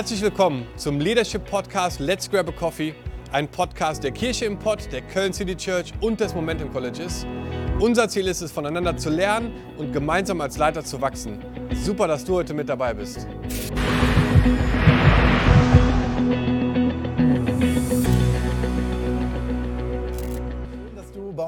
Herzlich willkommen zum Leadership Podcast Let's Grab a Coffee, ein Podcast der Kirche im Pott, der Köln City Church und des Momentum Colleges. Unser Ziel ist es, voneinander zu lernen und gemeinsam als Leiter zu wachsen. Super, dass du heute mit dabei bist.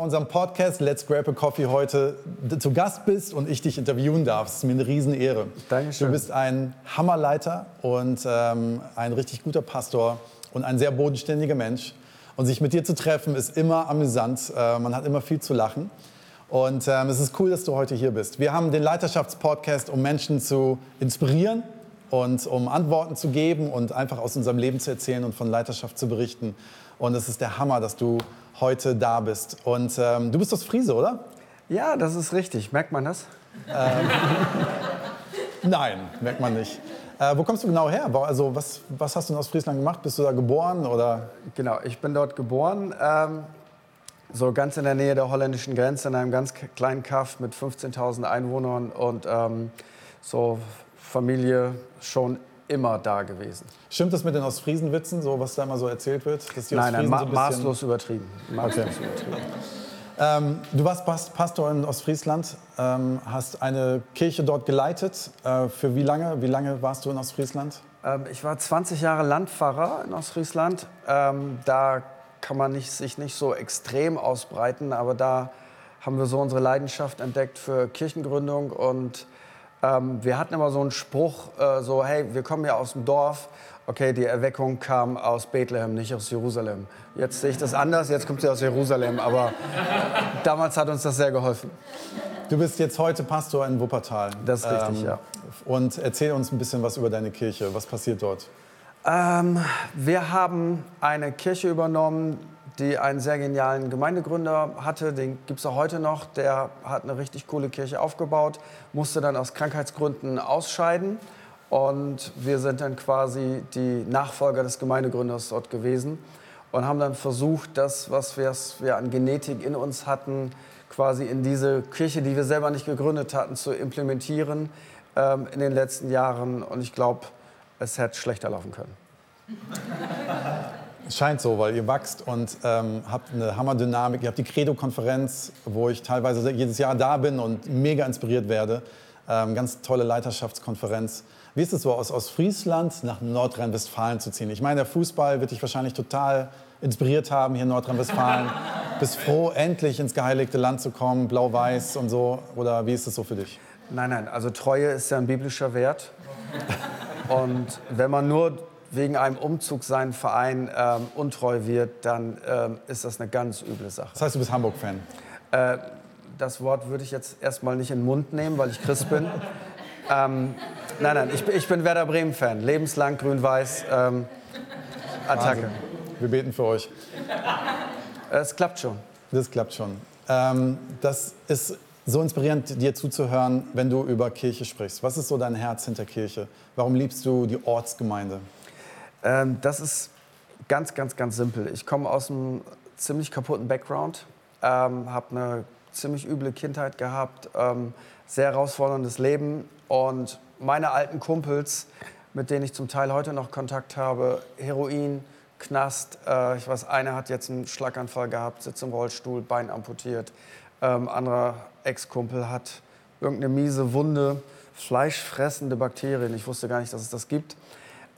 Unserem Podcast Let's Grab a Coffee heute zu Gast bist und ich dich interviewen darf. Es ist mir eine Riesenehre. Dankeschön. Du bist ein Hammerleiter und ähm, ein richtig guter Pastor und ein sehr bodenständiger Mensch. Und sich mit dir zu treffen ist immer amüsant. Äh, man hat immer viel zu lachen. Und ähm, es ist cool, dass du heute hier bist. Wir haben den Leiterschaftspodcast, um Menschen zu inspirieren und um Antworten zu geben und einfach aus unserem Leben zu erzählen und von Leiterschaft zu berichten. Und es ist der Hammer, dass du heute da bist. Und ähm, du bist aus Friese, oder? Ja, das ist richtig. Merkt man das? Nein, merkt man nicht. Äh, wo kommst du genau her? Also was, was hast du in Ostfriesland gemacht? Bist du da geboren oder? Genau, ich bin dort geboren, ähm, so ganz in der Nähe der holländischen Grenze, in einem ganz kleinen Kaff mit 15.000 Einwohnern und ähm, so Familie schon immer da gewesen. Stimmt das mit den Ostfriesenwitzen, so was da immer so erzählt wird? Nein, nein, ma so maßlos übertrieben. Maßlos übertrieben. Ähm, du warst Pas- Pastor in Ostfriesland, ähm, hast eine Kirche dort geleitet. Äh, für wie lange? Wie lange warst du in Ostfriesland? Ähm, ich war 20 Jahre Landpfarrer in Ostfriesland. Ähm, da kann man nicht, sich nicht so extrem ausbreiten, aber da haben wir so unsere Leidenschaft entdeckt für Kirchengründung und ähm, wir hatten immer so einen Spruch, äh, so hey, wir kommen ja aus dem Dorf. Okay, die Erweckung kam aus Bethlehem, nicht aus Jerusalem. Jetzt sehe ich das anders, jetzt kommt sie aus Jerusalem, aber damals hat uns das sehr geholfen. Du bist jetzt heute Pastor in Wuppertal. Ähm, Das ist richtig, ja. Und erzähl uns ein bisschen was über deine Kirche. Was passiert dort? Ähm, wir haben eine Kirche übernommen, die einen sehr genialen Gemeindegründer hatte. Den gibt es auch heute noch. Der hat eine richtig coole Kirche aufgebaut, musste dann aus Krankheitsgründen ausscheiden. Und wir sind dann quasi die Nachfolger des Gemeindegründers dort gewesen und haben dann versucht, das, was wir, an Genetik in uns hatten, quasi in diese Kirche, die wir selber nicht gegründet hatten, zu implementieren ähm, in den letzten Jahren. Und ich glaube, es hätte schlechter laufen können. Es scheint so, weil ihr wächst und ähm, habt eine Hammerdynamik. Ihr habt die Credo-Konferenz, wo ich teilweise jedes Jahr da bin und mega inspiriert werde. Ähm, ganz tolle Leiterschaftskonferenz. Wie ist es so, aus, aus Friesland nach Nordrhein-Westfalen zu ziehen? Ich meine, der Fußball wird dich wahrscheinlich total inspiriert haben hier in Nordrhein-Westfalen. Bist froh, endlich ins geheiligte Land zu kommen, blau-weiß und so. Oder wie ist es so für dich? Nein, nein, also Treue ist ja ein biblischer Wert. Und wenn man nur wegen einem Umzug seinen Verein ähm, untreu wird, dann ähm, ist das eine ganz üble Sache. Das heißt, du bist Hamburg-Fan. Äh, das Wort würde ich jetzt erstmal nicht in den Mund nehmen, weil ich Christ bin. ähm, nein, nein, ich, bin- ich bin Werder Bremen-Fan. Lebenslang grün-weiß. Ähm, Attacke. Wir beten für euch. Es klappt schon. Das klappt schon. Ähm, das ist so inspirierend, dir zuzuhören, wenn du über Kirche sprichst. Was ist so dein Herz hinter Kirche? Warum liebst du die Ortsgemeinde? Ähm, das ist ganz, ganz, ganz simpel. Ich komme aus einem ziemlich kaputten Background, ähm, habe eine ziemlich üble Kindheit gehabt, ähm, sehr herausforderndes Leben und meine alten Kumpels, mit denen ich zum Teil heute noch Kontakt habe, Heroin, Knast, äh, ich weiß, einer hat jetzt einen Schlaganfall gehabt, sitzt im Rollstuhl, Bein amputiert, ähm, anderer Ex-Kumpel hat irgendeine miese Wunde, fleischfressende Bakterien, ich wusste gar nicht, dass es das gibt.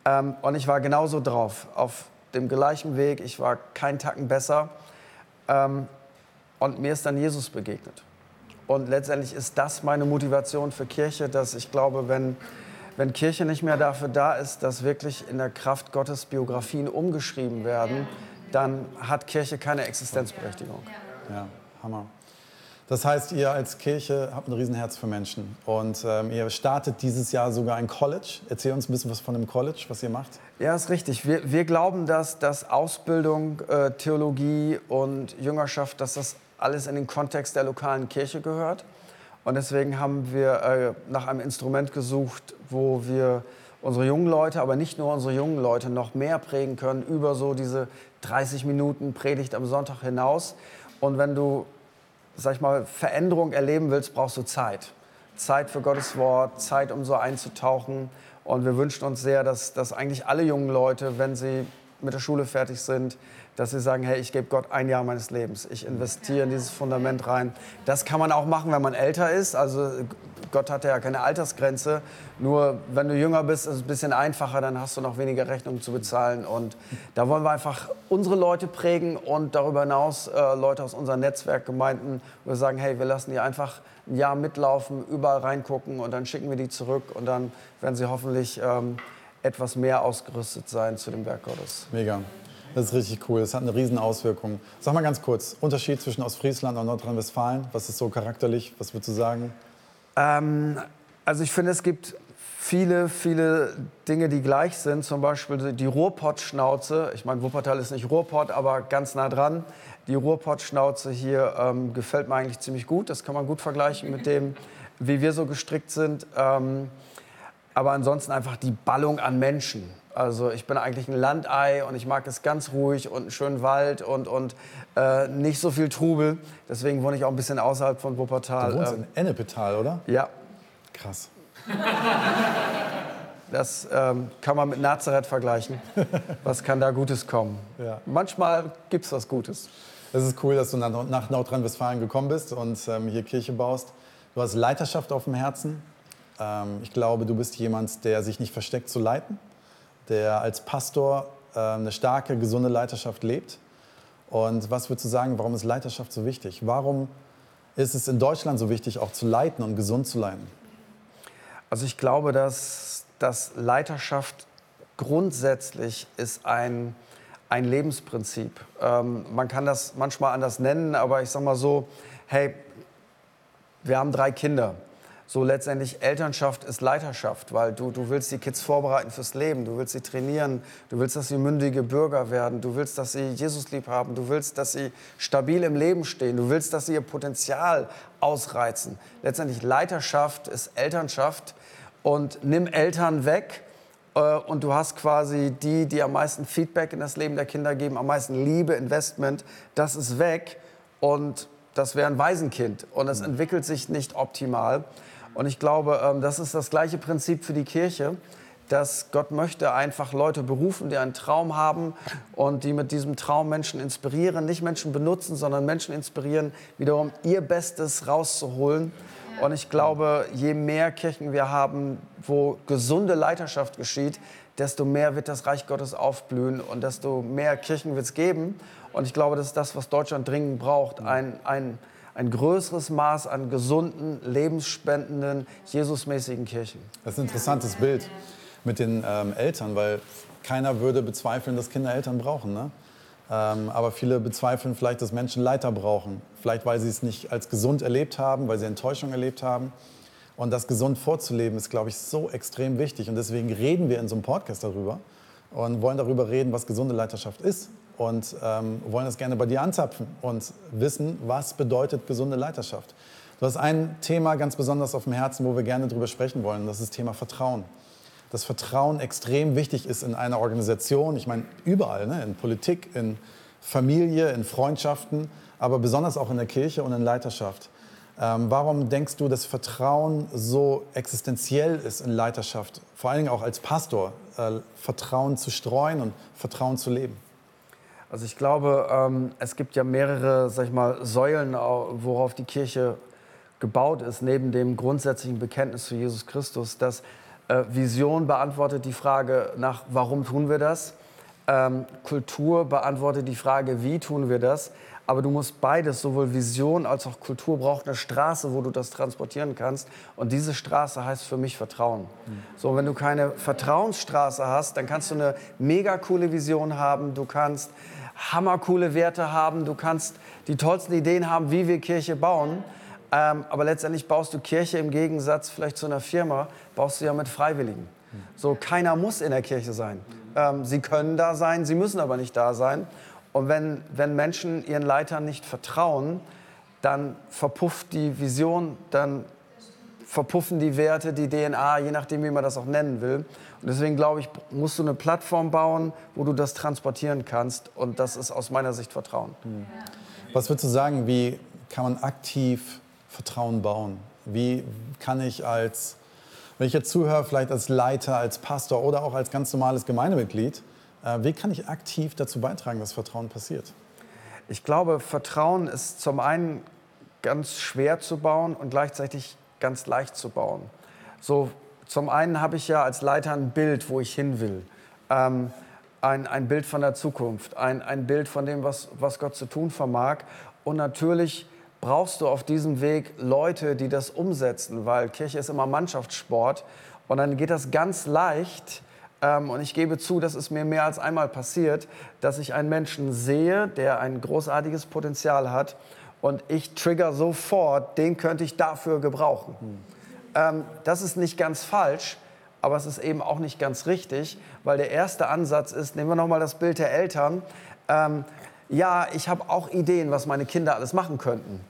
Ähm, und ich war genauso drauf, auf dem gleichen Weg. Ich war keinen Tacken besser. Ähm, und mir ist dann Jesus begegnet. Und letztendlich ist das meine Motivation für Kirche, dass ich glaube, wenn, wenn Kirche nicht mehr dafür da ist, dass wirklich in der Kraft Gottes Biografien umgeschrieben werden, dann hat Kirche keine Existenzberechtigung. Ja, Hammer. Das heißt, ihr als Kirche habt ein Riesenherz für Menschen. Und ähm, ihr startet dieses Jahr sogar ein College. Erzähl uns ein bisschen was von dem College, was ihr macht. Ja, ist richtig. Wir, wir glauben, dass, dass Ausbildung, äh, Theologie und Jüngerschaft, dass das alles in den Kontext der lokalen Kirche gehört. Und deswegen haben wir äh, nach einem Instrument gesucht, wo wir unsere jungen Leute, aber nicht nur unsere jungen Leute, noch mehr prägen können über so diese 30 Minuten Predigt am Sonntag hinaus. Und wenn du, sag ich mal, Veränderung erleben willst, brauchst du Zeit. Zeit für Gottes Wort, Zeit, um so einzutauchen. Und wir wünschen uns sehr, dass, dass eigentlich alle jungen Leute, wenn sie mit der Schule fertig sind, dass sie sagen, hey, ich gebe Gott ein Jahr meines Lebens. Ich investiere in dieses Fundament rein. Das kann man auch machen, wenn man älter ist. Also Gott hat ja keine Altersgrenze. Nur wenn du jünger bist, ist es ein bisschen einfacher, dann hast du noch weniger Rechnungen zu bezahlen. Und da wollen wir einfach unsere Leute prägen und darüber hinaus äh, Leute aus unseren Netzwerkgemeinden, wir sagen, hey, wir lassen die einfach ein Jahr mitlaufen, überall reingucken und dann schicken wir die zurück und dann werden sie hoffentlich ähm, etwas mehr ausgerüstet sein zu dem Werk Gottes. Mega. Das ist richtig cool. Das hat eine riesen Auswirkung. Sag mal ganz kurz, Unterschied zwischen Ostfriesland und Nordrhein-Westfalen. Was ist so charakterlich? Was würdest du sagen? Ähm, also ich finde, es gibt viele, viele Dinge, die gleich sind. Zum Beispiel die Ruhrpott-Schnauze. Ich meine, Wuppertal ist nicht Ruhrpott, aber ganz nah dran. Die Ruhrpott-Schnauze hier ähm, gefällt mir eigentlich ziemlich gut. Das kann man gut vergleichen mit dem, wie wir so gestrickt sind. Ähm, aber ansonsten einfach die Ballung an Menschen. Also ich bin eigentlich ein Landei und ich mag es ganz ruhig und einen schönen Wald und, und äh, nicht so viel Trubel. Deswegen wohne ich auch ein bisschen außerhalb von Wuppertal. Du wohnst ähm, in Ennepetal, oder? Ja. Krass. Das ähm, kann man mit Nazareth vergleichen. Was kann da Gutes kommen? Ja. Manchmal gibt es was Gutes. Es ist cool, dass du nach, nach Nordrhein-Westfalen gekommen bist und ähm, hier Kirche baust. Du hast Leiterschaft auf dem Herzen. Ähm, ich glaube, du bist jemand, der sich nicht versteckt zu leiten der als Pastor äh, eine starke, gesunde Leiterschaft lebt. Und was würdest du sagen, warum ist Leiterschaft so wichtig? Warum ist es in Deutschland so wichtig, auch zu leiten und gesund zu leiten? Also ich glaube, dass, dass Leiterschaft grundsätzlich ist ein, ein Lebensprinzip. Ähm, man kann das manchmal anders nennen, aber ich sage mal so, hey, wir haben drei Kinder so letztendlich Elternschaft ist Leiterschaft, weil du, du willst die Kids vorbereiten fürs Leben, du willst sie trainieren, du willst, dass sie mündige Bürger werden, du willst, dass sie Jesus lieb haben, du willst, dass sie stabil im Leben stehen, du willst, dass sie ihr Potenzial ausreizen. Letztendlich Leiterschaft ist Elternschaft und nimm Eltern weg äh, und du hast quasi die, die am meisten Feedback in das Leben der Kinder geben, am meisten Liebe, Investment, das ist weg und das wäre ein Waisenkind und es entwickelt sich nicht optimal. Und ich glaube, ähm, das ist das gleiche Prinzip für die Kirche, dass Gott möchte einfach Leute berufen, die einen Traum haben und die mit diesem Traum Menschen inspirieren, nicht Menschen benutzen, sondern Menschen inspirieren, wiederum ihr Bestes rauszuholen. Und ich glaube, je mehr Kirchen wir haben, wo gesunde Leiterschaft geschieht, desto mehr wird das Reich Gottes aufblühen und desto mehr Kirchen wird es geben. Und ich glaube, das ist das, was Deutschland dringend braucht. Ein, ein, ein größeres Maß an gesunden, lebensspendenden, Jesusmäßigen Kirchen. Das ist ein interessantes Bild mit den ähm, Eltern, weil keiner würde bezweifeln, dass Kinder Eltern brauchen. Ne? Ähm, aber viele bezweifeln vielleicht, dass Menschen Leiter brauchen. Vielleicht, weil sie es nicht als gesund erlebt haben, weil sie Enttäuschung erlebt haben. Und das gesund vorzuleben ist, glaube ich, so extrem wichtig. Und deswegen reden wir in so einem Podcast darüber und wollen darüber reden, was gesunde Leiterschaft ist und ähm, wollen das gerne bei dir anzapfen und wissen, was bedeutet gesunde Leiterschaft. Du hast ein Thema ganz besonders auf dem Herzen, wo wir gerne darüber sprechen wollen, das ist das Thema Vertrauen. Dass Vertrauen extrem wichtig ist in einer Organisation, ich meine überall, ne? in Politik, in Familie, in Freundschaften, aber besonders auch in der Kirche und in Leiterschaft. Ähm, warum denkst du, dass Vertrauen so existenziell ist in Leiterschaft, vor allen Dingen auch als Pastor, äh, Vertrauen zu streuen und Vertrauen zu leben? Also ich glaube, ähm, es gibt ja mehrere, sag ich mal, Säulen, worauf die Kirche gebaut ist, neben dem grundsätzlichen Bekenntnis zu Jesus Christus. Das äh, Vision beantwortet die Frage nach, warum tun wir das? Ähm, Kultur beantwortet die Frage, wie tun wir das? Aber du musst beides, sowohl Vision als auch Kultur, braucht eine Straße, wo du das transportieren kannst. Und diese Straße heißt für mich Vertrauen. Mhm. So, wenn du keine Vertrauensstraße hast, dann kannst du eine mega coole Vision haben. Du kannst hammercoole Werte haben, du kannst die tollsten Ideen haben, wie wir Kirche bauen. Ähm, aber letztendlich baust du Kirche im Gegensatz vielleicht zu einer Firma, baust du ja mit Freiwilligen. So, keiner muss in der Kirche sein. Ähm, sie können da sein, sie müssen aber nicht da sein. Und wenn, wenn Menschen ihren Leitern nicht vertrauen, dann verpufft die Vision, dann verpuffen die Werte, die DNA, je nachdem, wie man das auch nennen will. Und deswegen glaube ich, musst du eine Plattform bauen, wo du das transportieren kannst. Und das ist aus meiner Sicht Vertrauen. Hm. Was würdest du sagen, wie kann man aktiv Vertrauen bauen? Wie kann ich als Wenn ich jetzt zuhöre, vielleicht als Leiter, als Pastor oder auch als ganz normales Gemeindemitglied, äh, wie kann ich aktiv dazu beitragen, dass Vertrauen passiert? Ich glaube, Vertrauen ist zum einen ganz schwer zu bauen und gleichzeitig ganz leicht zu bauen. So, zum einen habe ich ja als Leiter ein Bild, wo ich hin will. Ähm, ein, ein Bild von der Zukunft, ein, ein Bild von dem, was, was Gott zu tun vermag. Und natürlich brauchst du auf diesem Weg Leute, die das umsetzen, weil Kirche ist immer Mannschaftssport. Und dann geht das ganz leicht. Ähm, und ich gebe zu, das ist mir mehr als einmal passiert, dass ich einen Menschen sehe, der ein großartiges Potenzial hat. Und ich trigger sofort, den könnte ich dafür gebrauchen. Hm. Ähm, das ist nicht ganz falsch, aber es ist eben auch nicht ganz richtig, weil der erste Ansatz ist, nehmen wir nochmal das Bild der Eltern, ähm, ja, ich habe auch Ideen, was meine Kinder alles machen könnten.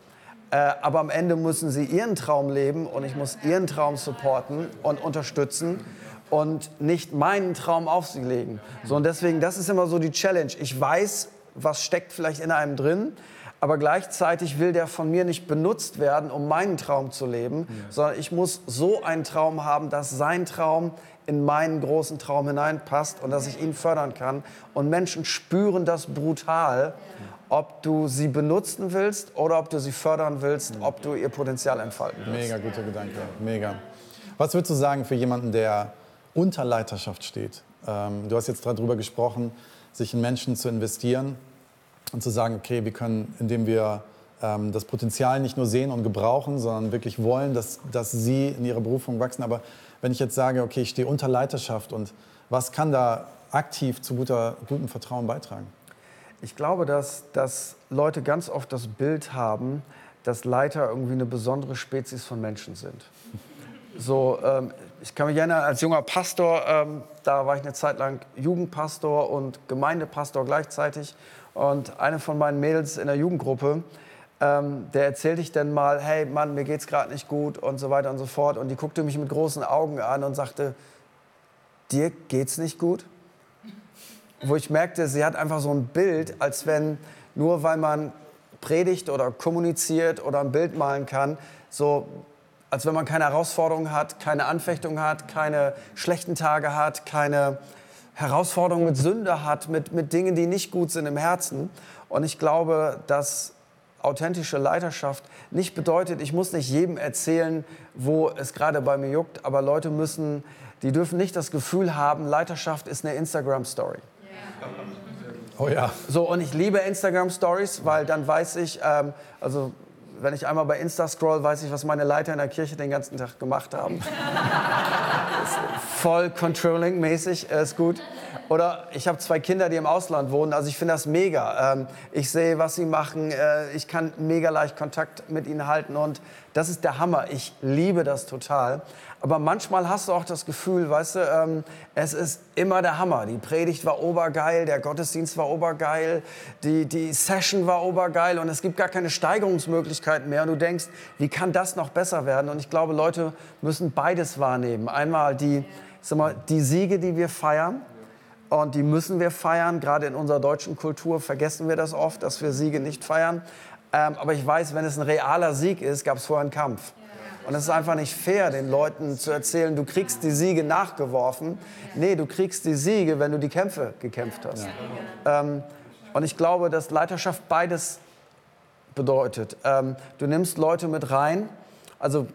Äh, aber am Ende müssen sie ihren Traum leben und ich muss ihren Traum supporten und unterstützen und nicht meinen Traum auf sie legen. So, und deswegen, das ist immer so die Challenge. Ich weiß, was steckt vielleicht in einem drin, aber gleichzeitig will der von mir nicht benutzt werden, um meinen Traum zu leben, ja. sondern ich muss so einen Traum haben, dass sein Traum in meinen großen Traum hineinpasst und dass ich ihn fördern kann. Und Menschen spüren das brutal, ob du sie benutzen willst oder ob du sie fördern willst, ob du ihr Potenzial entfalten willst. Mega guter Gedanke, mega. Was würdest du sagen für jemanden, der unter Leiterschaft steht? Ähm, du hast jetzt darüber gesprochen, sich in Menschen zu investieren und zu sagen, okay, wir können, indem wir ähm, das Potenzial nicht nur sehen und gebrauchen, sondern wirklich wollen, dass, dass sie in ihrer Berufung wachsen. Aber wenn ich jetzt sage, okay, ich stehe unter Leiterschaft und was kann da aktiv zu guter, gutem Vertrauen beitragen? Ich glaube, dass, dass Leute ganz oft das Bild haben, dass Leiter irgendwie eine besondere Spezies von Menschen sind. So, ähm, ich kann mich erinnern, als junger Pastor, ähm, da war ich eine Zeit lang Jugendpastor und Gemeindepastor gleichzeitig. Und eine von meinen Mädels in der Jugendgruppe, ähm, der erzählte ich dann mal, hey Mann, mir geht's gerade nicht gut und so weiter und so fort. Und die guckte mich mit großen Augen an und sagte, dir geht's nicht gut? Wo ich merkte, sie hat einfach so ein Bild, als wenn nur weil man predigt oder kommuniziert oder ein Bild malen kann, so als wenn man keine Herausforderungen hat, keine Anfechtung hat, keine schlechten Tage hat, keine Herausforderungen mit Sünde hat, mit, mit Dingen, die nicht gut sind im Herzen. Und ich glaube, dass authentische Leiterschaft nicht bedeutet, ich muss nicht jedem erzählen, wo es gerade bei mir juckt, aber Leute müssen, die dürfen nicht das Gefühl haben, Leiterschaft ist eine Instagram-Story. Oh ja. So, und ich liebe Instagram-Stories, weil dann weiß ich, ähm, also wenn ich einmal bei Insta scroll, weiß ich, was meine Leiter in der Kirche den ganzen Tag gemacht haben. voll controlling-mäßig, ist gut. Oder ich habe zwei Kinder, die im Ausland wohnen. Also ich finde das mega. Ähm, ich sehe, was sie machen. Äh, ich kann mega leicht Kontakt mit ihnen halten. Und das ist der Hammer. Ich liebe das total. Aber manchmal hast du auch das Gefühl, weißt du, ähm, es ist immer der Hammer. Die Predigt war obergeil, der Gottesdienst war obergeil, die, die Session war obergeil und es gibt gar keine Steigerungsmöglichkeiten mehr. Und du denkst, wie kann das noch besser werden? Und ich glaube, Leute müssen beides wahrnehmen. Einmal die, sag mal, die Siege, die wir feiern. Und die müssen wir feiern. Gerade in unserer deutschen Kultur vergessen wir das oft, dass wir Siege nicht feiern. Ähm, aber ich weiß, wenn es ein realer Sieg ist, gab es vorher einen Kampf. Und es ist einfach nicht fair, den Leuten zu erzählen, du kriegst die Siege nachgeworfen. Nee, du kriegst die Siege, wenn du die Kämpfe gekämpft hast. Ja. Ähm, und ich glaube, dass Leiterschaft beides bedeutet. Ähm, du nimmst Leute mit rein. Also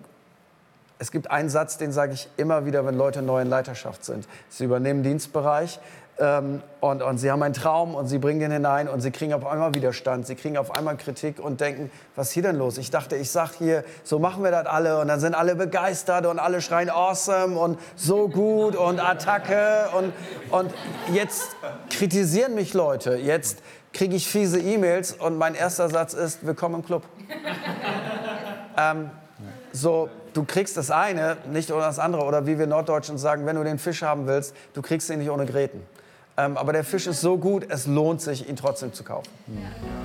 es gibt einen Satz, den sage ich immer wieder, wenn Leute neu in Leiterschaft sind. Sie übernehmen Dienstbereich ähm, und, und sie haben einen Traum und sie bringen den hinein und sie kriegen auf einmal Widerstand, sie kriegen auf einmal Kritik und denken, was ist hier denn los? Ich dachte, ich sag hier, so machen wir das alle und dann sind alle begeistert und alle schreien awesome und so gut und Attacke und, und jetzt kritisieren mich Leute, jetzt kriege ich fiese E-Mails und mein erster Satz ist, willkommen im Club. ähm, so, du kriegst das eine nicht ohne das andere. Oder wie wir Norddeutschen sagen, wenn du den Fisch haben willst, du kriegst ihn nicht ohne Gräten. Ähm, aber der Fisch ist so gut, es lohnt sich, ihn trotzdem zu kaufen.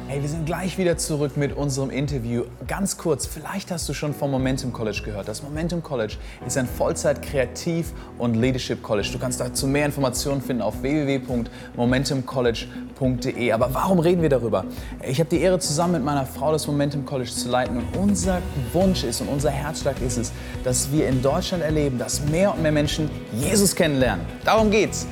Hey, wir sind gleich wieder zurück mit unserem Interview. Ganz kurz, vielleicht hast du schon vom Momentum College gehört. Das Momentum College ist ein Vollzeit-Kreativ- und Leadership College. Du kannst dazu mehr Informationen finden auf www.momentumcollege.de. Aber warum reden wir darüber? Ich habe die Ehre, zusammen mit meiner Frau das Momentum College zu leiten. Und unser Wunsch ist und unser Herzschlag ist es, dass wir in Deutschland erleben, dass mehr und mehr Menschen Jesus kennenlernen. Darum geht's.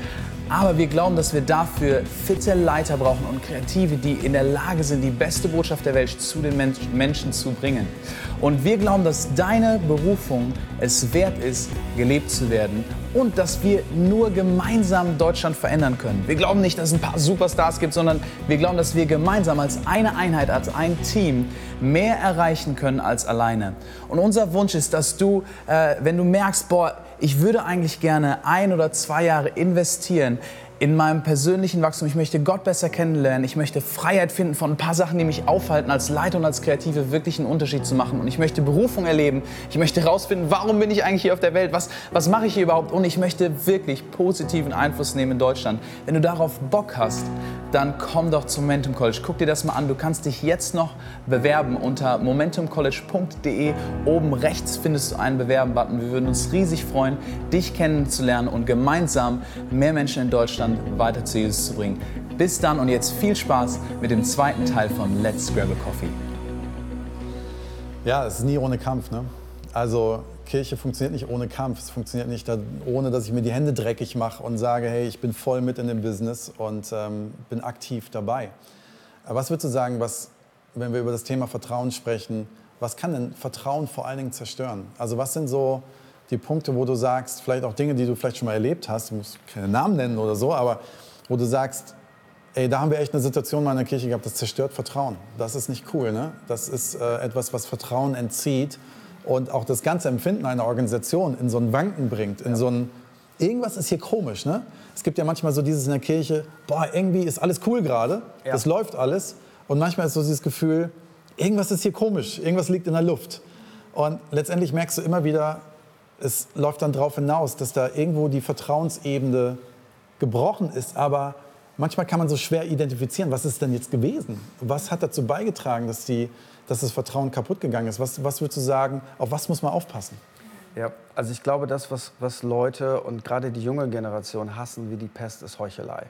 Aber wir glauben, dass wir dafür fitte Leiter brauchen und Kreative, die in der Lage sind, die beste Botschaft der Welt zu den Menschen zu bringen. Und wir glauben, dass deine Berufung es wert ist, gelebt zu werden und dass wir nur gemeinsam Deutschland verändern können. Wir glauben nicht, dass es ein paar Superstars gibt, sondern wir glauben, dass wir gemeinsam als eine Einheit, als ein Team mehr erreichen können als alleine. Und unser Wunsch ist, dass du, äh, wenn du merkst, boah, ich würde eigentlich gerne ein oder zwei Jahre investieren in meinem persönlichen Wachstum. Ich möchte Gott besser kennenlernen. Ich möchte Freiheit finden von ein paar Sachen, die mich aufhalten, als Leiter und als Kreative wirklich einen Unterschied zu machen. Und ich möchte Berufung erleben. Ich möchte herausfinden, warum bin ich eigentlich hier auf der Welt? Was, was mache ich hier überhaupt? Und ich möchte wirklich positiven Einfluss nehmen in Deutschland. Wenn du darauf Bock hast, dann komm doch zum Momentum College. Guck dir das mal an. Du kannst dich jetzt noch bewerben unter momentumcollege.de. Oben rechts findest du einen Bewerben-Button. Wir würden uns riesig freuen, dich kennenzulernen und gemeinsam mehr Menschen in Deutschland Deutschland weiter zu Jesus zu bringen. Bis dann und jetzt viel Spaß mit dem zweiten Teil von Let's Grab a Coffee. Ja, es ist nie ohne Kampf. Ne? Also Kirche funktioniert nicht ohne Kampf. Es funktioniert nicht ohne, dass ich mir die Hände dreckig mache und sage, hey, ich bin voll mit in dem Business und ähm, bin aktiv dabei. Aber was würdest du sagen, was, wenn wir über das Thema Vertrauen sprechen, was kann denn Vertrauen vor allen Dingen zerstören? Also was sind so die Punkte, wo du sagst, vielleicht auch Dinge, die du vielleicht schon mal erlebt hast, du musst keine Namen nennen oder so, aber wo du sagst, ey, da haben wir echt eine Situation in meiner Kirche gehabt, das zerstört Vertrauen. Das ist nicht cool, ne? Das ist äh, etwas, was Vertrauen entzieht und auch das ganze Empfinden einer Organisation in so ein Wanken bringt, in ja. so ein, irgendwas ist hier komisch, ne? Es gibt ja manchmal so dieses in der Kirche, boah, irgendwie ist alles cool gerade, ja. das läuft alles und manchmal ist so dieses Gefühl, irgendwas ist hier komisch, irgendwas liegt in der Luft. Und letztendlich merkst du immer wieder, es läuft dann darauf hinaus, dass da irgendwo die Vertrauensebene gebrochen ist. Aber manchmal kann man so schwer identifizieren, was ist denn jetzt gewesen? Was hat dazu beigetragen, dass, die, dass das Vertrauen kaputt gegangen ist? Was, was würdest du sagen, auf was muss man aufpassen? Ja, also ich glaube, das, was, was Leute und gerade die junge Generation hassen wie die Pest, ist Heuchelei.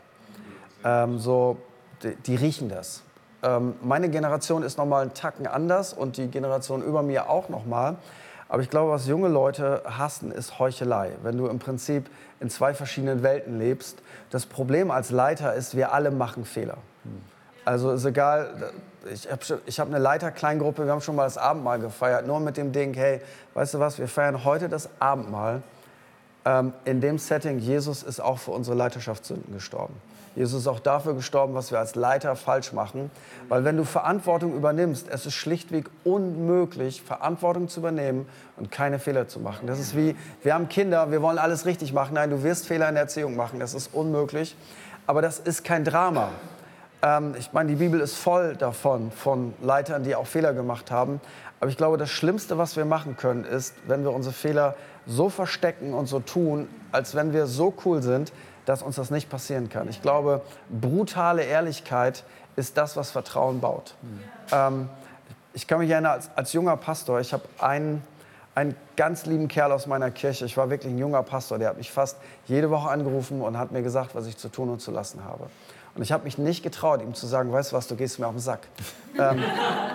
Ähm, so, die, die, riechen das. Ähm, meine Generation ist noch mal einen Tacken anders und die Generation über mir auch noch mal. Aber ich glaube, was junge Leute hassen, ist Heuchelei. Wenn du im Prinzip in zwei verschiedenen Welten lebst. Das Problem als Leiter ist, wir alle machen Fehler. Also ist egal, ich habe ich hab eine Leiterkleingruppe, wir haben schon mal das Abendmahl gefeiert, nur mit dem Ding, hey, weißt du was, wir feiern heute das Abendmahl. Ähm, in dem Setting, Jesus ist auch für unsere Leiterschaftssünden gestorben. Jesus ist auch dafür gestorben, was wir als Leiter falsch machen. Weil wenn du Verantwortung übernimmst, es ist schlichtweg unmöglich, Verantwortung zu übernehmen und keine Fehler zu machen. Das ist wie, wir haben Kinder, wir wollen alles richtig machen. Nein, du wirst Fehler in der Erziehung machen, das ist unmöglich. Aber das ist kein Drama. Ähm, ich meine, die Bibel ist voll davon, von Leitern, die auch Fehler gemacht haben. Aber ich glaube, das Schlimmste, was wir machen können, ist, wenn wir unsere Fehler so verstecken und so tun, als wenn wir so cool sind, dass uns das nicht passieren kann. Ich glaube, brutale Ehrlichkeit ist das, was Vertrauen baut. Ähm, ich kann mich erinnern, als, als junger Pastor, ich habe einen, einen ganz lieben Kerl aus meiner Kirche, ich war wirklich ein junger Pastor, der hat mich fast jede Woche angerufen und hat mir gesagt, was ich zu tun und zu lassen habe. Und ich habe mich nicht getraut, ihm zu sagen, weißt du was, du gehst mir auf den Sack. ähm,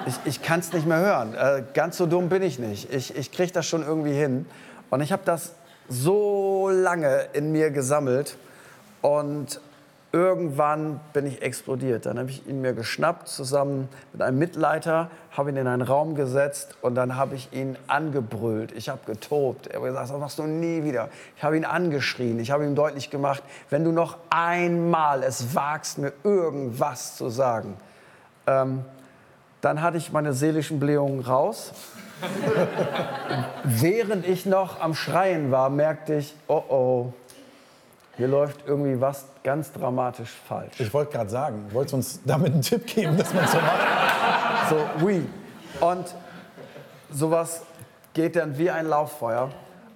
ich ich kann es nicht mehr hören. Äh, ganz so dumm bin ich nicht. Ich, ich kriege das schon irgendwie hin. Und ich habe das so lange in mir gesammelt. Und irgendwann bin ich explodiert. Dann habe ich ihn mir geschnappt, zusammen mit einem Mitleiter, habe ihn in einen Raum gesetzt und dann habe ich ihn angebrüllt. Ich habe getobt. Er hat gesagt, das machst du nie wieder. Ich habe ihn angeschrien. Ich habe ihm deutlich gemacht, wenn du noch einmal es wagst, mir irgendwas zu sagen, ähm, dann hatte ich meine seelischen Blähungen raus. Während ich noch am Schreien war, merkte ich, oh oh, hier läuft irgendwie was ganz dramatisch falsch. Ich wollte gerade sagen, wolltest uns damit einen Tipp geben, dass man so macht? So, oui. Und sowas geht dann wie ein Lauffeuer.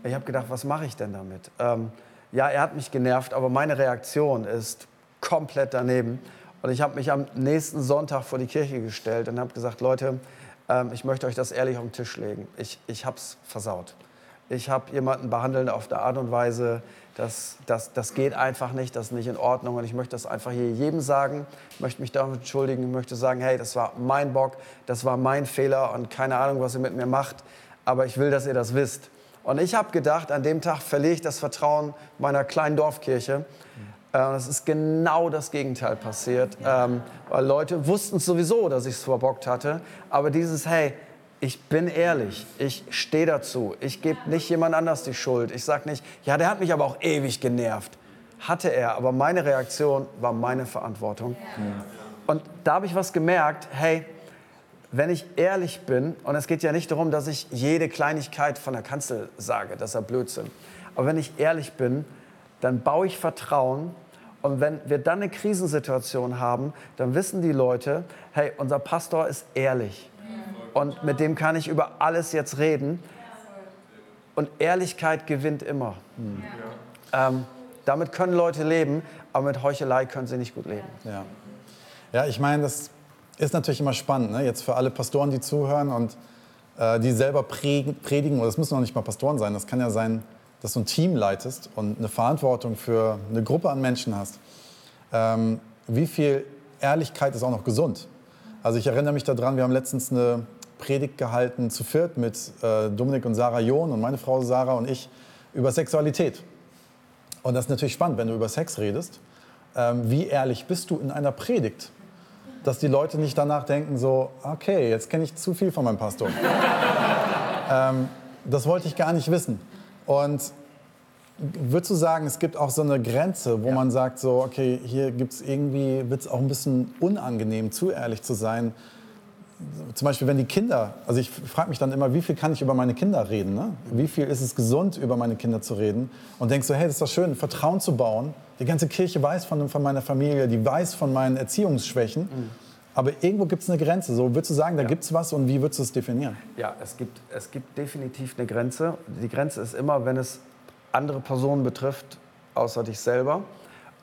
Ich habe gedacht, was mache ich denn damit? Ähm, ja, er hat mich genervt, aber meine Reaktion ist, komplett daneben. Und ich habe mich am nächsten Sonntag vor die Kirche gestellt und habe gesagt, Leute, ähm, ich möchte euch das ehrlich auf den Tisch legen. Ich, ich habe es versaut. Ich habe jemanden behandelt auf eine Art und Weise, das, das, das geht einfach nicht, das ist nicht in Ordnung. Und ich möchte das einfach hier jedem sagen. Möchte mich dafür entschuldigen. Möchte sagen, hey, das war mein Bock, das war mein Fehler und keine Ahnung, was ihr mit mir macht. Aber ich will, dass ihr das wisst. Und ich habe gedacht, an dem Tag verliere ich das Vertrauen meiner kleinen Dorfkirche. Äh, und es ist genau das Gegenteil passiert, ähm, weil Leute wussten sowieso, dass ich es verbockt hatte. Aber dieses, hey, ich bin ehrlich, ich stehe dazu, ich gebe nicht jemand anders die Schuld. Ich sage nicht, ja, der hat mich aber auch ewig genervt. Hatte er, aber meine Reaktion war meine Verantwortung. Und da habe ich was gemerkt, hey, wenn ich ehrlich bin, und es geht ja nicht darum, dass ich jede Kleinigkeit von der Kanzel sage, das ist ja Blödsinn, aber wenn ich ehrlich bin, dann baue ich Vertrauen und wenn wir dann eine Krisensituation haben, dann wissen die Leute, hey, unser Pastor ist ehrlich und mit dem kann ich über alles jetzt reden. Und Ehrlichkeit gewinnt immer. Hm. Ähm, damit können Leute leben, aber mit Heuchelei können sie nicht gut leben. Ja, ja ich meine, das ist natürlich immer spannend, ne? jetzt für alle Pastoren, die zuhören und äh, die selber predigen, oder das müssen noch nicht mal Pastoren sein, das kann ja sein, dass du ein Team leitest und eine Verantwortung für eine Gruppe an Menschen hast. Ähm, wie viel Ehrlichkeit ist auch noch gesund? Also ich erinnere mich daran, wir haben letztens eine Predigt gehalten, zu viert mit äh, Dominik und Sarah John und meine Frau Sarah und ich über Sexualität. Und das ist natürlich spannend, wenn du über Sex redest. Ähm, wie ehrlich bist du in einer Predigt? Dass die Leute nicht danach denken, so, okay, jetzt kenne ich zu viel von meinem Pastor. ähm, das wollte ich gar nicht wissen. Und würdest du sagen, es gibt auch so eine Grenze, wo ja. man sagt, so, okay, hier gibt es irgendwie, wird es auch ein bisschen unangenehm, zu ehrlich zu sein, zum Beispiel, wenn die Kinder, also ich frage mich dann immer, wie viel kann ich über meine Kinder reden? Ne? Wie viel ist es gesund, über meine Kinder zu reden? Und denkst so, hey, das ist doch schön, Vertrauen zu bauen. Die ganze Kirche weiß von, von meiner Familie, die weiß von meinen Erziehungsschwächen. Mhm. Aber irgendwo gibt es eine Grenze. So würdest du sagen, da ja. gibt es was und wie würdest du es definieren? Ja, es gibt, es gibt definitiv eine Grenze. Die Grenze ist immer, wenn es andere Personen betrifft, außer dich selber.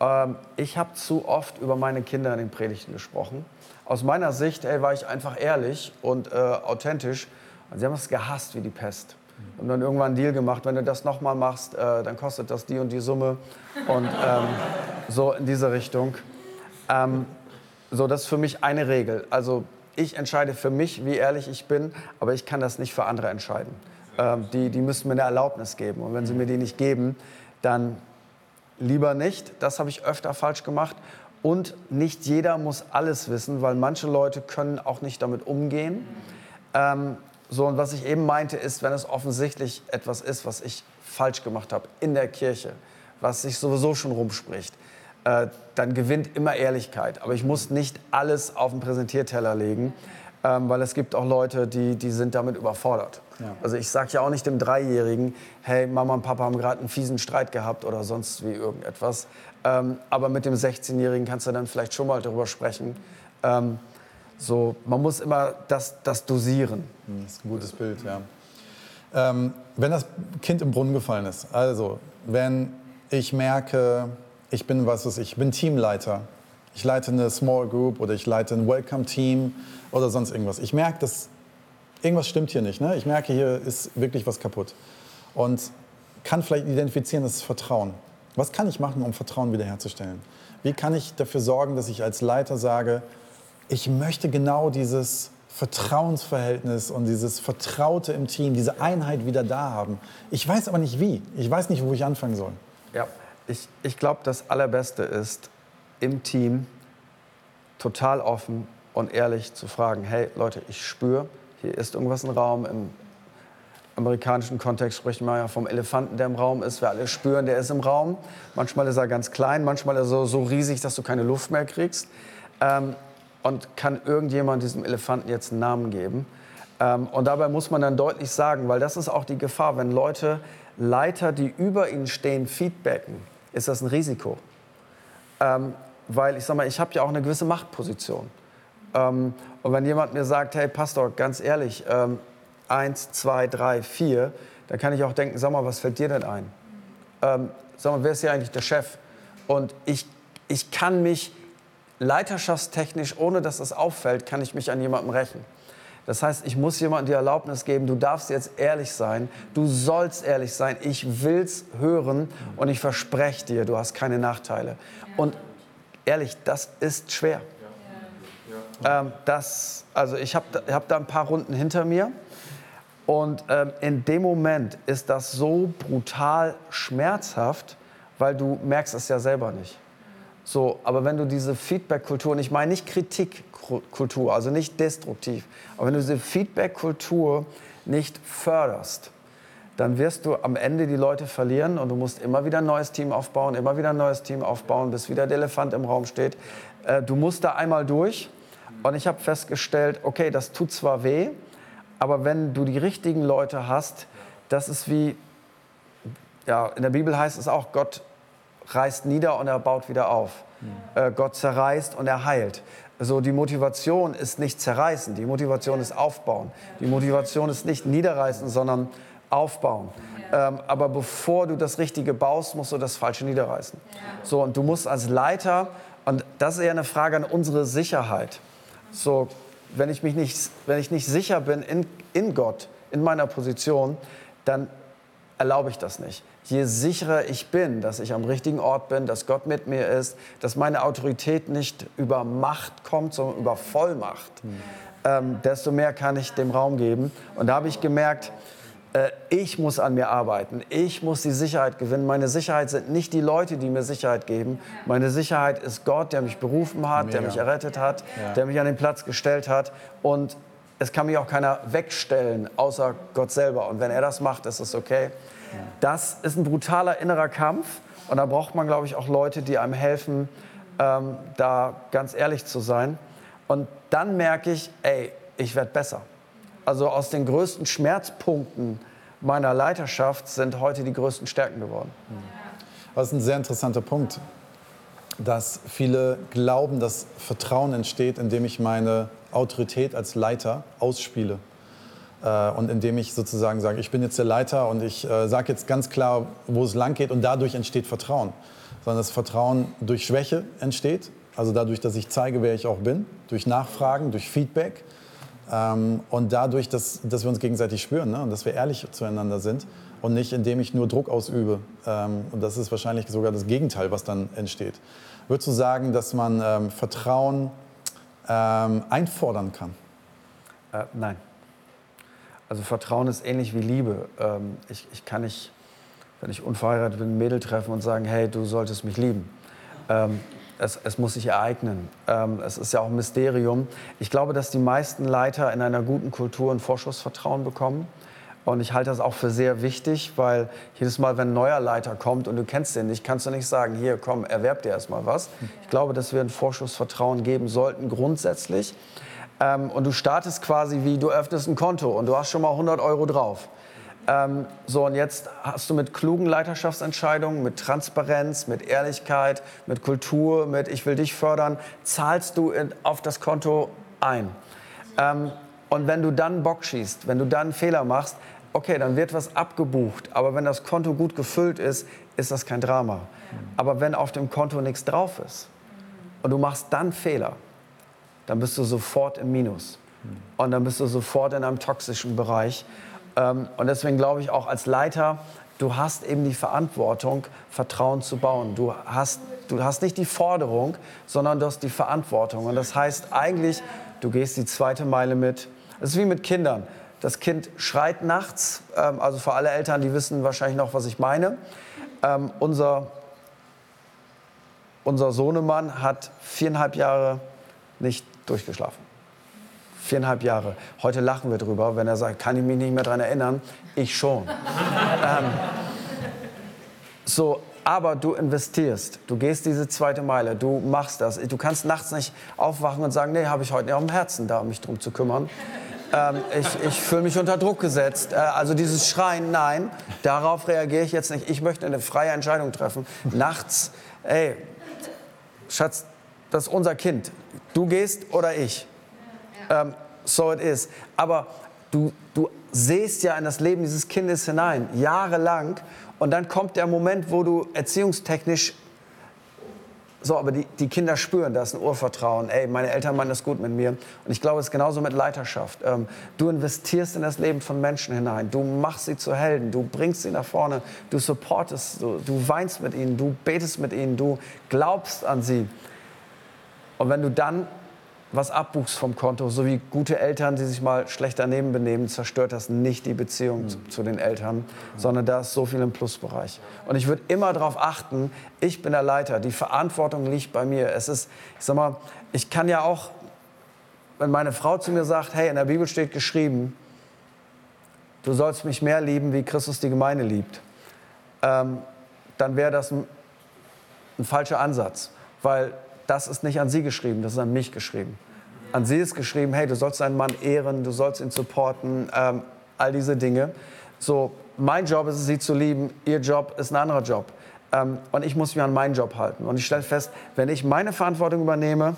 Ähm, ich habe zu oft über meine Kinder in den Predigten gesprochen aus meiner Sicht ey, war ich einfach ehrlich und äh, authentisch. Und sie haben es gehasst wie die Pest. Und dann irgendwann einen Deal gemacht, wenn du das nochmal machst, äh, dann kostet das die und die Summe. Und ähm, so in diese Richtung. Ähm, so, das ist für mich eine Regel. Also ich entscheide für mich, wie ehrlich ich bin, aber ich kann das nicht für andere entscheiden. Ähm, die, die müssen mir eine Erlaubnis geben. Und wenn sie mir die nicht geben, dann lieber nicht. Das habe ich öfter falsch gemacht. Und nicht jeder muss alles wissen, weil manche Leute können auch nicht damit umgehen. Ähm, so, und was ich eben meinte, ist, wenn es offensichtlich etwas ist, was ich falsch gemacht habe in der Kirche, was sich sowieso schon rumspricht, äh, dann gewinnt immer Ehrlichkeit. Aber ich muss nicht alles auf den Präsentierteller legen, ähm, weil es gibt auch Leute, die, die sind damit überfordert. Ja. Also ich sage ja auch nicht dem Dreijährigen, hey, Mama und Papa haben gerade einen fiesen Streit gehabt oder sonst wie irgendetwas. Ähm, aber mit dem 16-Jährigen kannst du dann vielleicht schon mal darüber sprechen. Ähm, so, man muss immer das, das dosieren. Hm, das ist ein gutes Bild, ja. Ähm, wenn das Kind im Brunnen gefallen ist, also wenn ich merke, ich bin was weiß ich, bin Teamleiter, ich leite eine Small Group oder ich leite ein Welcome Team oder sonst irgendwas. Ich merke, dass irgendwas stimmt hier nicht. Ne? Ich merke, hier ist wirklich was kaputt und kann vielleicht identifizieren, das ist Vertrauen. Was kann ich machen, um Vertrauen wiederherzustellen? Wie kann ich dafür sorgen, dass ich als Leiter sage, ich möchte genau dieses Vertrauensverhältnis und dieses Vertraute im Team, diese Einheit wieder da haben. Ich weiß aber nicht wie. Ich weiß nicht, wo ich anfangen soll. Ja, ich, ich glaube, das Allerbeste ist, im Team total offen und ehrlich zu fragen, hey Leute, ich spüre, hier ist irgendwas im Raum, im amerikanischen Kontext sprechen wir ja vom Elefanten, der im Raum ist. Wir alle spüren, der ist im Raum. Manchmal ist er ganz klein, manchmal ist er so, so riesig, dass du keine Luft mehr kriegst. Ähm, und kann irgendjemand diesem Elefanten jetzt einen Namen geben? Ähm, und dabei muss man dann deutlich sagen, weil das ist auch die Gefahr, wenn Leute, Leiter, die über ihnen stehen, feedbacken, ist das ein Risiko. Ähm, weil ich sage mal, ich habe ja auch eine gewisse Machtposition. Ähm, und wenn jemand mir sagt, hey Pastor, ganz ehrlich, ähm, eins, zwei, drei, vier, dann kann ich auch denken, sag mal, was fällt dir denn ein? Ähm, sag mal, wer ist hier eigentlich der Chef? Und ich ich kann mich leiterschaftstechnisch, ohne dass das auffällt, kann ich mich an jemandem rächen. Das heißt, ich muss jemandem die Erlaubnis geben, du darfst jetzt ehrlich sein, du sollst ehrlich sein, ich will's hören und ich verspreche dir, du hast keine Nachteile. Und ehrlich, das ist schwer. Ähm, das, also ich habe hab da ein paar Runden hinter mir und ähm, in dem Moment ist das so brutal schmerzhaft, weil du merkst es ja selber nicht. So, aber wenn du diese Feedback-Kultur, und ich meine nicht Kritikkultur, also nicht destruktiv, aber wenn du diese Feedback-Kultur nicht förderst, dann wirst du am Ende die Leute verlieren und du musst immer wieder ein neues Team aufbauen, immer wieder ein neues Team aufbauen, bis wieder der Elefant im Raum steht. Äh, du musst da einmal durch. Und ich habe festgestellt, okay, das tut zwar weh, aber wenn du die richtigen Leute hast, das ist wie, ja, in der Bibel heißt es auch, Gott reißt nieder und er baut wieder auf. Mhm. Gott zerreißt und er heilt. Also die Motivation ist nicht zerreißen, die Motivation ist aufbauen. Die Motivation ist nicht niederreißen, sondern aufbauen. Ähm, aber bevor du das Richtige baust, musst du das Falsche niederreißen. So, und du musst als Leiter, und das ist eher eine Frage an unsere Sicherheit. So, wenn ich mich nicht, wenn ich nicht sicher bin in, in Gott, in meiner Position, dann erlaube ich das nicht je sicherer ich bin, dass ich am richtigen Ort bin, dass Gott mit mir ist, dass meine Autorität nicht über Macht kommt, sondern über Vollmacht, mhm. ähm, desto mehr kann ich dem Raum geben. Und da habe ich gemerkt, äh, ich muss an mir arbeiten. Ich muss die Sicherheit gewinnen. Meine Sicherheit sind nicht die Leute, die mir Sicherheit geben. Meine Sicherheit ist Gott, der mich berufen hat, Mega. der mich errettet hat, ja. der mich an den Platz gestellt hat. Und es kann mich auch keiner wegstellen, außer Gott selber. Und wenn er das macht, ist es okay. Das ist ein brutaler innerer Kampf und da braucht man, glaube ich, auch Leute, die einem helfen, ähm, da ganz ehrlich zu sein. Und dann merke ich, ey, ich werde besser. Also aus den größten Schmerzpunkten meiner Leiterschaft sind heute die größten Stärken geworden. Das ist ein sehr interessanter Punkt, dass viele glauben, dass Vertrauen entsteht, indem ich meine Autorität als Leiter ausspiele. Äh, und indem ich sozusagen sage, ich bin jetzt der Leiter und ich äh, sage jetzt ganz klar, wo es lang geht und dadurch entsteht Vertrauen. Sondern das Vertrauen durch Schwäche entsteht, also dadurch, dass ich zeige, wer ich auch bin, durch Nachfragen, durch Feedback ähm, und dadurch, dass, dass wir uns gegenseitig spüren ne? und dass wir ehrlich zueinander sind und nicht indem ich nur Druck ausübe. Ähm, und das ist wahrscheinlich sogar das Gegenteil, was dann entsteht. Würdest du sagen, dass man ähm, Vertrauen ähm, einfordern kann? Äh, nein. Also Vertrauen ist ähnlich wie Liebe. Ähm, ich, ich kann nicht, wenn ich unverheiratet bin, ein Mädel treffen und sagen, hey, du solltest mich lieben. Es, es, muss sich ereignen. Ähm, es ist ja auch ein Mysterium. Ich glaube, dass die meisten Leiter in einer guten Kultur ein Vorschussvertrauen bekommen. Und ich halte das auch für sehr wichtig, weil jedes Mal, wenn ein neuer Leiter kommt und du kennst den nicht, kannst du nicht sagen, hier, komm, erwerb dir erst mal was. Ich glaube, dass wir ein Vorschussvertrauen geben sollten, grundsätzlich. Ähm, und du startest quasi wie, du öffnest ein Konto und du hast schon mal 100 Euro drauf. Ähm, so, und jetzt hast du mit klugen Leiterschaftsentscheidungen, mit Transparenz, mit Ehrlichkeit, mit Kultur, mit Ich will dich fördern, zahlst du in, auf das Konto ein. Ähm, und wenn du dann Bock schießt, wenn du dann Fehler machst, okay, dann wird was abgebucht. Aber wenn das Konto gut gefüllt ist, ist das kein Drama. Aber wenn auf dem Konto nichts drauf ist und du machst dann Fehler, dann bist du sofort im Minus. Und dann bist du sofort in einem toxischen Bereich. Ähm, und deswegen glaube ich auch als Leiter, du hast eben die Verantwortung, Vertrauen zu bauen. Du hast, du hast nicht die Forderung, sondern du hast die Verantwortung. Und das heißt eigentlich, du gehst die zweite Meile mit. Es ist wie mit Kindern. Das Kind schreit nachts, ähm, also für alle Eltern, die wissen wahrscheinlich noch, was ich meine. Ähm, unser, unser Sohnemann hat viereinhalb Jahre nicht durchgeschlafen. Viereinhalb Jahre. Heute lachen wir drüber, wenn er sagt, kann ich mich nicht mehr daran erinnern. Ich schon. ähm, so, aber du investierst, du gehst diese zweite Meile, du machst das. Du kannst nachts nicht aufwachen und sagen, nee, habe ich heute nicht auf dem Herzen, da mich drum zu kümmern. Ähm, ich ich fühle mich unter Druck gesetzt. Äh, also dieses Schreien, nein, darauf reagiere ich jetzt nicht. Ich möchte eine freie Entscheidung treffen. Nachts, ey, Schatz, das ist unser Kind. Du gehst oder ich. Ähm, so it is. Aber du, du sehst ja in das Leben dieses Kindes hinein, jahrelang. Und dann kommt der Moment, wo du erziehungstechnisch So, aber die, die Kinder spüren, da ist ein Urvertrauen. Ey, meine Eltern meinen das gut mit mir. Und ich glaube, es ist genauso mit Leiterschaft. Ähm, du investierst in das Leben von Menschen hinein. Du machst sie zu Helden. Du bringst sie nach vorne. Du supportest, du, du weinst mit ihnen. Du betest mit ihnen. Du glaubst an sie. Und wenn du dann was abbuchst vom Konto, so wie gute Eltern, die sich mal schlecht daneben benehmen, zerstört das nicht die Beziehung mhm. zu, zu, den Eltern, sondern da ist so viel im Plusbereich. Und ich würde immer darauf achten, ich bin der Leiter, die Verantwortung liegt bei mir. Es ist, ich sag mal, ich kann ja auch, wenn meine Frau zu mir sagt, hey, in der Bibel steht geschrieben, du sollst mich mehr lieben, wie Christus die Gemeinde liebt, ähm, dann wäre das ein, ein falscher Ansatz, weil das ist nicht an sie geschrieben, das ist an mich geschrieben. An sie ist geschrieben, hey, du sollst deinen Mann ehren, du sollst ihn supporten, ähm, all diese Dinge. So, mein Job ist es, sie zu lieben, ihr Job ist ein anderer Job. Ähm, und ich muss mich an meinen Job halten. Und ich stelle fest, wenn ich meine Verantwortung übernehme,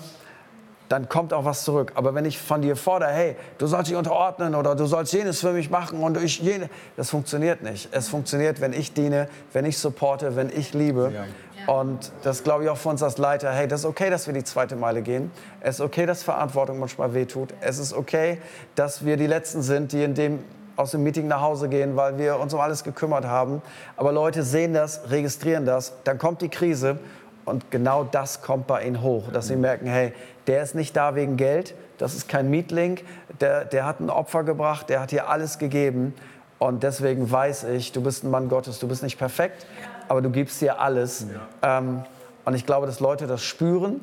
dann kommt auch was zurück. Aber wenn ich von dir fordere, hey, du sollst dich unterordnen oder du sollst jenes für mich machen und ich jene, das funktioniert nicht. Es funktioniert, wenn ich diene, wenn ich supporte, wenn ich liebe. Ja. Und das glaube ich auch für uns als Leiter. Hey, das ist okay, dass wir die zweite Meile gehen. Es ist okay, dass Verantwortung manchmal wehtut. Es ist okay, dass wir die Letzten sind, die in dem aus dem Meeting nach Hause gehen, weil wir uns um alles gekümmert haben. Aber Leute sehen das, registrieren das. Dann kommt die Krise und genau das kommt bei ihnen hoch, dass sie merken, hey, der ist nicht da wegen Geld, das ist kein Mietling, der, der hat ein Opfer gebracht, der hat dir alles gegeben. Und deswegen weiß ich, du bist ein Mann Gottes, du bist nicht perfekt, aber du gibst dir alles. Ja. Ähm, und ich glaube, dass Leute das spüren.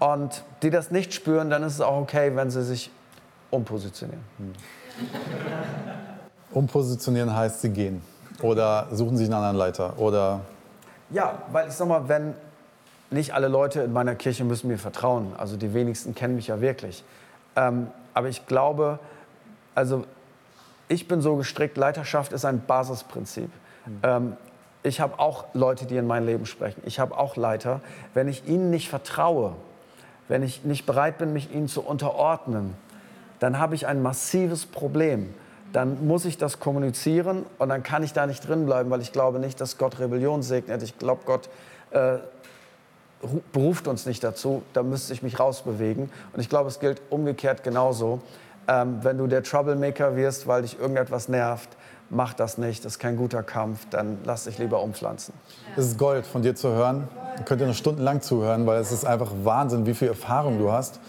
Und die das nicht spüren, dann ist es auch okay, wenn sie sich umpositionieren. Hm. Umpositionieren heißt, sie gehen. Oder suchen sich einen anderen Leiter. Oder ja, weil ich sag mal, wenn nicht alle Leute in meiner Kirche müssen mir vertrauen. Also die wenigsten kennen mich ja wirklich. Ähm, aber ich glaube, also ich bin so gestrickt, Leiterschaft ist ein Basisprinzip. Mhm. Ähm, ich habe auch Leute, die in mein Leben sprechen. Ich habe auch Leiter. Wenn ich ihnen nicht vertraue, wenn ich nicht bereit bin, mich ihnen zu unterordnen, dann habe ich ein massives Problem. Dann muss ich das kommunizieren und dann kann ich da nicht drin bleiben, weil ich glaube nicht, dass Gott Rebellion segnet. Ich glaube, Gott äh, beruft uns nicht dazu. Da müsste ich mich rausbewegen. Und ich glaube, es gilt umgekehrt genauso. Ähm, wenn du der Troublemaker wirst, weil dich irgendetwas nervt, mach das nicht, das ist kein guter Kampf, dann lass dich lieber umpflanzen. Es ist Gold von dir zu hören. Ihr könnt ihr noch stundenlang zuhören, weil es ist einfach Wahnsinn, wie viel Erfahrung du hast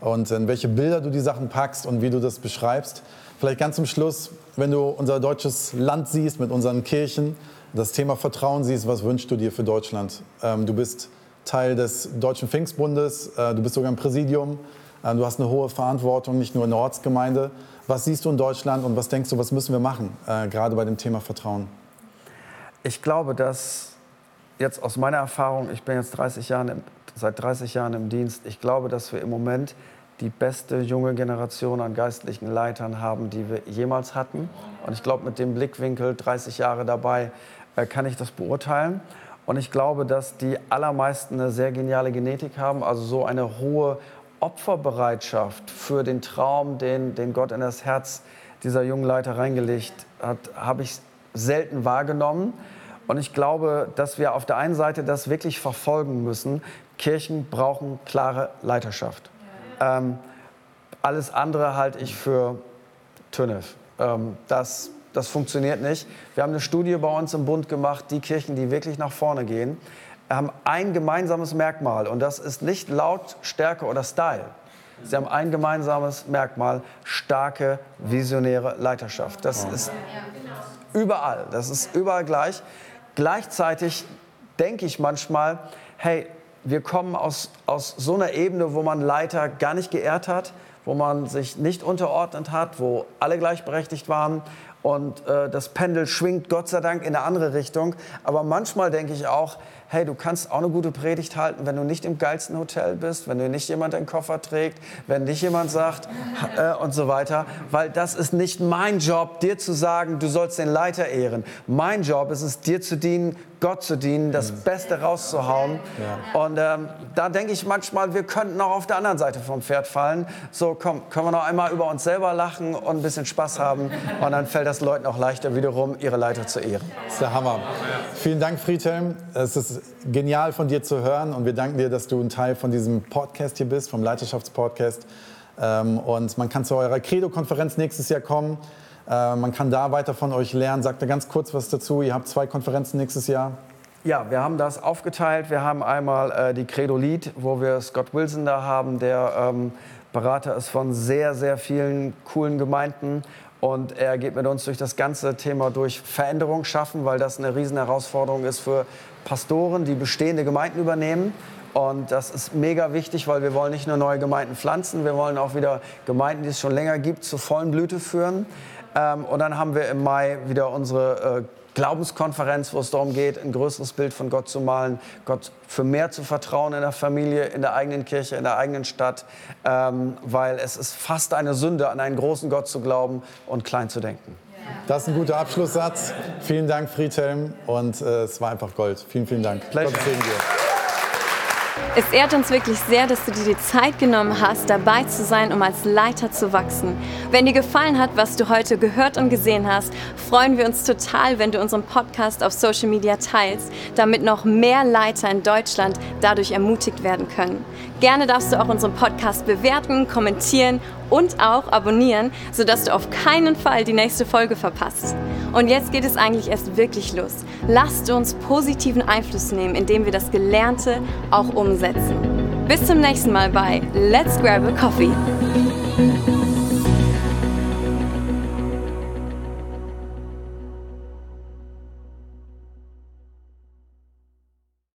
und in welche Bilder du die Sachen packst und wie du das beschreibst. Vielleicht ganz zum Schluss, wenn du unser deutsches Land siehst mit unseren Kirchen, das Thema Vertrauen siehst, was wünschst du dir für Deutschland? Ähm, du bist Teil des Deutschen Pfingstbundes, äh, du bist sogar im Präsidium, äh, du hast eine hohe Verantwortung, nicht nur in der Ortsgemeinde. Was siehst du in Deutschland und was denkst du, was müssen wir machen, äh, gerade bei dem Thema Vertrauen? Ich glaube, dass jetzt aus meiner Erfahrung, ich bin jetzt 30 Jahre, seit 30 Jahren im Dienst, ich glaube, dass wir im Moment die beste junge Generation an geistlichen Leitern haben, die wir jemals hatten. Und ich glaube, mit dem Blickwinkel 30 Jahre dabei äh, kann ich das beurteilen. Und ich glaube, dass die allermeisten eine sehr geniale Genetik haben, also so eine hohe Opferbereitschaft für den Traum, den, den Gott in das Herz dieser jungen Leiter reingelegt hat, habe ich selten wahrgenommen. Und ich glaube, dass wir auf der einen Seite das wirklich verfolgen müssen. Kirchen brauchen klare Leiterschaft. Ähm, alles andere halte ich für Tünnef. Ähm, das, das funktioniert nicht. Wir haben eine Studie bei uns im Bund gemacht, die Kirchen, die wirklich nach vorne gehen, haben ein gemeinsames Merkmal und das ist nicht Laut, Stärke oder Style. Sie haben ein gemeinsames Merkmal, starke, visionäre Leiterschaft. Das ist überall, das ist überall gleich. Gleichzeitig denke ich manchmal, hey, wir kommen aus, aus so einer Ebene, wo man Leiter gar nicht geehrt hat, wo man sich nicht unterordnet hat, wo alle gleichberechtigt waren und äh, das Pendel schwingt Gott sei Dank in eine andere Richtung. Aber manchmal denke ich auch, hey, du kannst auch eine gute Predigt halten, wenn du nicht im geilsten Hotel bist, wenn du nicht jemand den Koffer trägt, wenn nicht jemand sagt äh, und so weiter. Weil das ist nicht mein Job, dir zu sagen, du sollst den Leiter ehren. Mein Job ist es, dir zu dienen, Gott zu dienen, das mhm. Beste rauszuhauen. Ja. Und ähm, da denke ich manchmal, wir könnten auch auf der anderen Seite vom Pferd fallen. So, komm, können wir noch einmal über uns selber lachen und ein bisschen Spaß haben und dann fällt das Leuten auch leichter, wiederum ihre Leiter zu ehren. Das ist der Hammer. Vielen Dank, Friedhelm. Es ist genial von dir zu hören und wir danken dir, dass du ein Teil von diesem Podcast hier bist, vom Leiterschaftspodcast. Ähm, und man kann zu eurer Credo-Konferenz nächstes Jahr kommen. Äh, man kann da weiter von euch lernen. Sagt mir ganz kurz was dazu. Ihr habt zwei Konferenzen nächstes Jahr. Ja, wir haben das aufgeteilt. Wir haben einmal äh, die Credo Lead, wo wir Scott Wilson da haben, der ähm, Berater ist von sehr, sehr vielen coolen Gemeinden. Und er geht mit uns durch das ganze Thema durch Veränderung schaffen, weil das eine riesen Herausforderung ist für Pastoren, die bestehende Gemeinden übernehmen. Und das ist mega wichtig, weil wir wollen nicht nur neue Gemeinden pflanzen, wir wollen auch wieder Gemeinden, die es schon länger gibt, zur vollen Blüte führen. Ähm, und dann haben wir im Mai wieder unsere äh, Glaubenskonferenz, wo es darum geht, ein größeres Bild von Gott zu malen, Gott für mehr zu vertrauen in der Familie, in der eigenen Kirche, in der eigenen Stadt, ähm, weil es ist fast eine Sünde, an einen großen Gott zu glauben und klein zu denken. Das ist ein guter Abschlusssatz. Vielen Dank, Friedhelm. Und äh, es war einfach Gold. Vielen, vielen Dank. Pleasure. Gott segne dir. Es ehrt uns wirklich sehr, dass du dir die Zeit genommen hast, dabei zu sein, um als Leiter zu wachsen. Wenn dir gefallen hat, was du heute gehört und gesehen hast, freuen wir uns total, wenn du unseren Podcast auf Social Media teilst, damit noch mehr Leiter in Deutschland dadurch ermutigt werden können. Gerne darfst du auch unseren Podcast bewerten, kommentieren und auch abonnieren, sodass du auf keinen Fall die nächste Folge verpasst. Und jetzt geht es eigentlich erst wirklich los. Lasst uns positiven Einfluss nehmen, indem wir das Gelernte auch umsetzen. Bis zum nächsten Mal bei Let's Grab a Coffee.